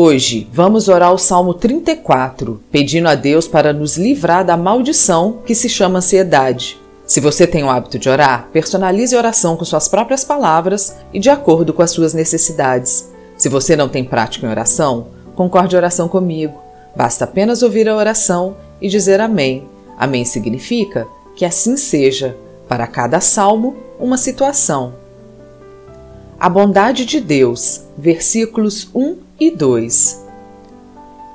Hoje vamos orar o Salmo 34, pedindo a Deus para nos livrar da maldição que se chama ansiedade. Se você tem o hábito de orar, personalize a oração com suas próprias palavras e de acordo com as suas necessidades. Se você não tem prática em oração, concorde a oração comigo. Basta apenas ouvir a oração e dizer Amém. Amém significa que assim seja, para cada salmo, uma situação. A bondade de Deus, versículos 1 e 2.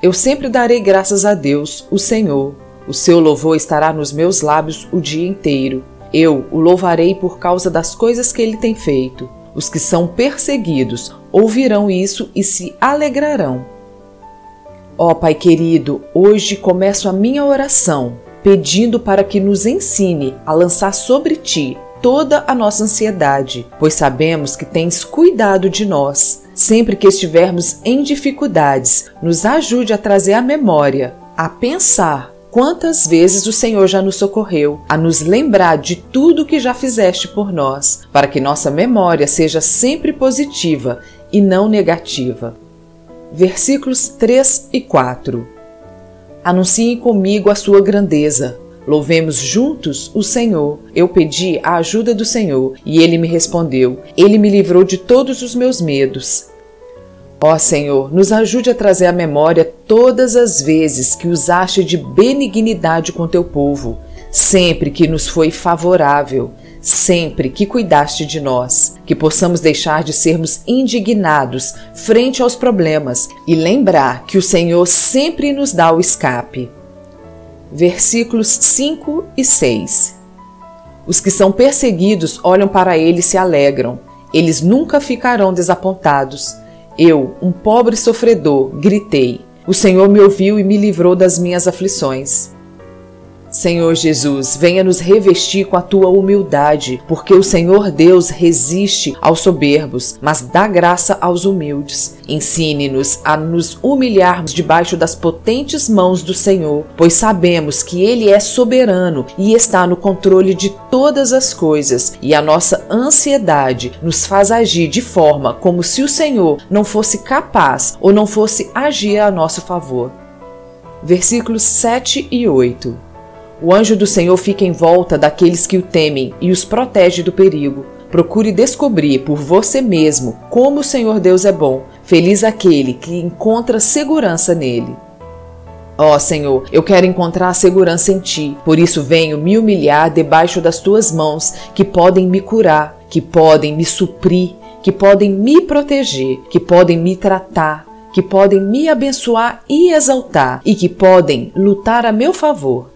Eu sempre darei graças a Deus, o Senhor. O seu louvor estará nos meus lábios o dia inteiro. Eu o louvarei por causa das coisas que ele tem feito. Os que são perseguidos ouvirão isso e se alegrarão. Ó oh, Pai querido, hoje começo a minha oração pedindo para que nos ensine a lançar sobre ti toda a nossa ansiedade, pois sabemos que tens cuidado de nós. Sempre que estivermos em dificuldades, nos ajude a trazer a memória, a pensar quantas vezes o Senhor já nos socorreu, a nos lembrar de tudo que já fizeste por nós, para que nossa memória seja sempre positiva e não negativa. Versículos 3 e 4 Anunciem comigo a sua grandeza Louvemos juntos o Senhor. Eu pedi a ajuda do Senhor e ele me respondeu. Ele me livrou de todos os meus medos. Ó Senhor, nos ajude a trazer à memória todas as vezes que usaste de benignidade com teu povo, sempre que nos foi favorável, sempre que cuidaste de nós, que possamos deixar de sermos indignados frente aos problemas e lembrar que o Senhor sempre nos dá o escape versículos 5 e 6. Os que são perseguidos olham para ele e se alegram. Eles nunca ficarão desapontados. Eu, um pobre sofredor, gritei. O Senhor me ouviu e me livrou das minhas aflições. Senhor Jesus, venha nos revestir com a tua humildade, porque o Senhor Deus resiste aos soberbos, mas dá graça aos humildes. Ensine-nos a nos humilharmos debaixo das potentes mãos do Senhor, pois sabemos que Ele é soberano e está no controle de todas as coisas, e a nossa ansiedade nos faz agir de forma como se o Senhor não fosse capaz ou não fosse agir a nosso favor. Versículos 7 e 8 o anjo do Senhor fica em volta daqueles que o temem e os protege do perigo. Procure descobrir por você mesmo como o Senhor Deus é bom. Feliz aquele que encontra segurança nele. Ó oh, Senhor, eu quero encontrar segurança em Ti, por isso venho me humilhar debaixo das Tuas mãos, que podem me curar, que podem me suprir, que podem me proteger, que podem me tratar, que podem me abençoar e exaltar, e que podem lutar a meu favor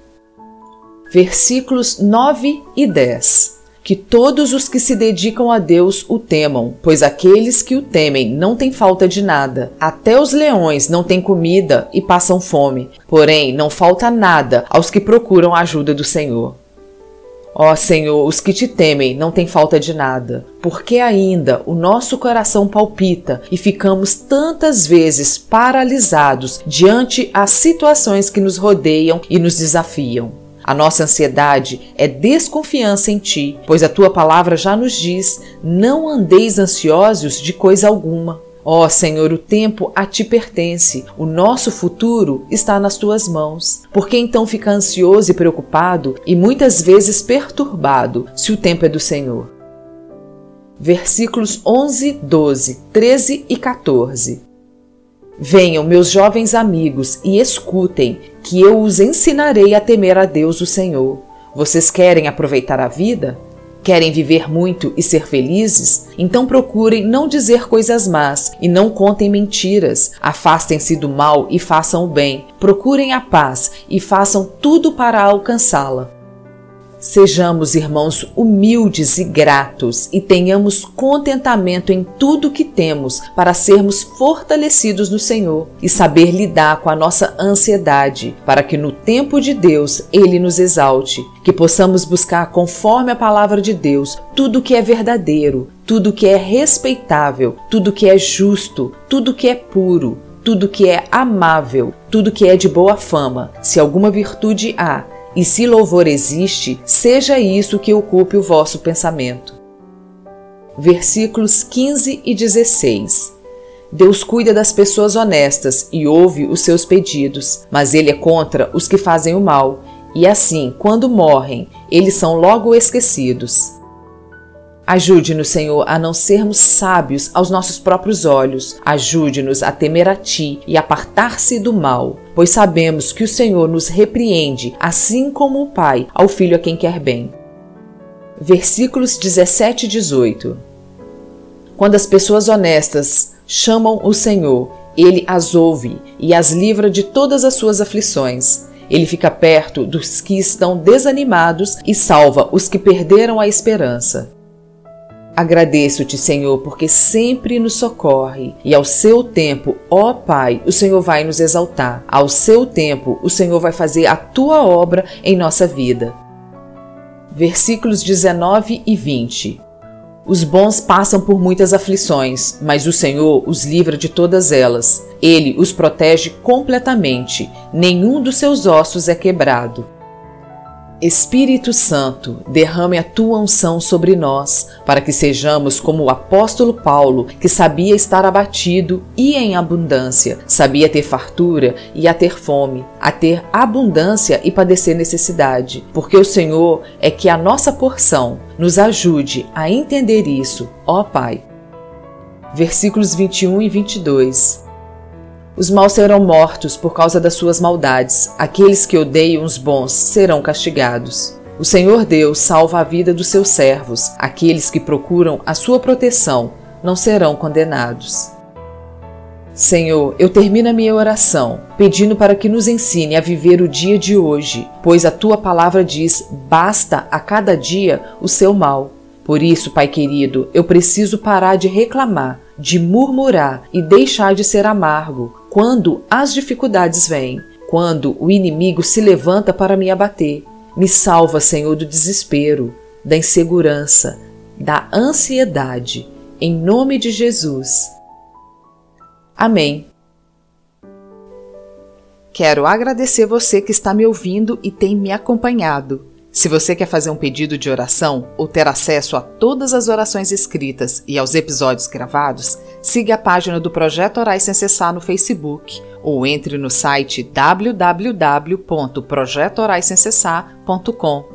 versículos 9 e 10. Que todos os que se dedicam a Deus o temam, pois aqueles que o temem não têm falta de nada. Até os leões não têm comida e passam fome, porém não falta nada aos que procuram a ajuda do Senhor. Ó Senhor, os que te temem não têm falta de nada, porque ainda o nosso coração palpita e ficamos tantas vezes paralisados diante as situações que nos rodeiam e nos desafiam. A nossa ansiedade é desconfiança em ti, pois a tua palavra já nos diz: não andeis ansiosos de coisa alguma. Ó oh, Senhor, o tempo a ti pertence, o nosso futuro está nas tuas mãos. Por que então ficar ansioso e preocupado e muitas vezes perturbado se o tempo é do Senhor? Versículos 11, 12, 13 e 14. Venham, meus jovens amigos, e escutem, que eu os ensinarei a temer a Deus o Senhor. Vocês querem aproveitar a vida? Querem viver muito e ser felizes? Então procurem não dizer coisas más e não contem mentiras. Afastem-se do mal e façam o bem. Procurem a paz e façam tudo para alcançá-la. Sejamos irmãos humildes e gratos e tenhamos contentamento em tudo que temos para sermos fortalecidos no Senhor e saber lidar com a nossa ansiedade, para que no tempo de Deus Ele nos exalte, que possamos buscar conforme a palavra de Deus tudo que é verdadeiro, tudo que é respeitável, tudo que é justo, tudo que é puro, tudo que é amável, tudo que é de boa fama, se alguma virtude há e se louvor existe, seja isso que ocupe o vosso pensamento. Versículos 15 e 16. Deus cuida das pessoas honestas e ouve os seus pedidos, mas ele é contra os que fazem o mal, e assim, quando morrem, eles são logo esquecidos. Ajude-nos, Senhor, a não sermos sábios aos nossos próprios olhos. Ajude-nos a temer a Ti e apartar-se do mal, pois sabemos que o Senhor nos repreende, assim como o Pai ao filho a quem quer bem. Versículos 17 e 18 Quando as pessoas honestas chamam o Senhor, ele as ouve e as livra de todas as suas aflições. Ele fica perto dos que estão desanimados e salva os que perderam a esperança. Agradeço-te, Senhor, porque sempre nos socorre, e ao seu tempo, ó Pai, o Senhor vai nos exaltar. Ao seu tempo, o Senhor vai fazer a tua obra em nossa vida. Versículos 19 e 20. Os bons passam por muitas aflições, mas o Senhor os livra de todas elas. Ele os protege completamente, nenhum dos seus ossos é quebrado. Espírito Santo, derrame a tua unção sobre nós, para que sejamos como o apóstolo Paulo, que sabia estar abatido e em abundância, sabia ter fartura e a ter fome, a ter abundância e padecer necessidade, porque o Senhor é que a nossa porção nos ajude a entender isso, ó Pai. Versículos 21 e 22. Os maus serão mortos por causa das suas maldades, aqueles que odeiam os bons serão castigados. O Senhor Deus salva a vida dos seus servos, aqueles que procuram a sua proteção não serão condenados. Senhor, eu termino a minha oração pedindo para que nos ensine a viver o dia de hoje, pois a tua palavra diz: basta a cada dia o seu mal. Por isso, Pai querido, eu preciso parar de reclamar, de murmurar e deixar de ser amargo, quando as dificuldades vêm, quando o inimigo se levanta para me abater. Me salva, Senhor, do desespero, da insegurança, da ansiedade, em nome de Jesus. Amém. Quero agradecer você que está me ouvindo e tem me acompanhado. Se você quer fazer um pedido de oração ou ter acesso a todas as orações escritas e aos episódios gravados, siga a página do Projeto Orais Sem Cessar no Facebook ou entre no site www.projetoraissemcessar.com.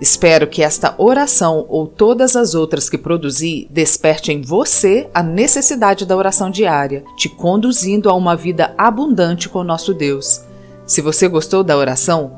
Espero que esta oração ou todas as outras que produzi desperte em você a necessidade da oração diária, te conduzindo a uma vida abundante com nosso Deus. Se você gostou da oração,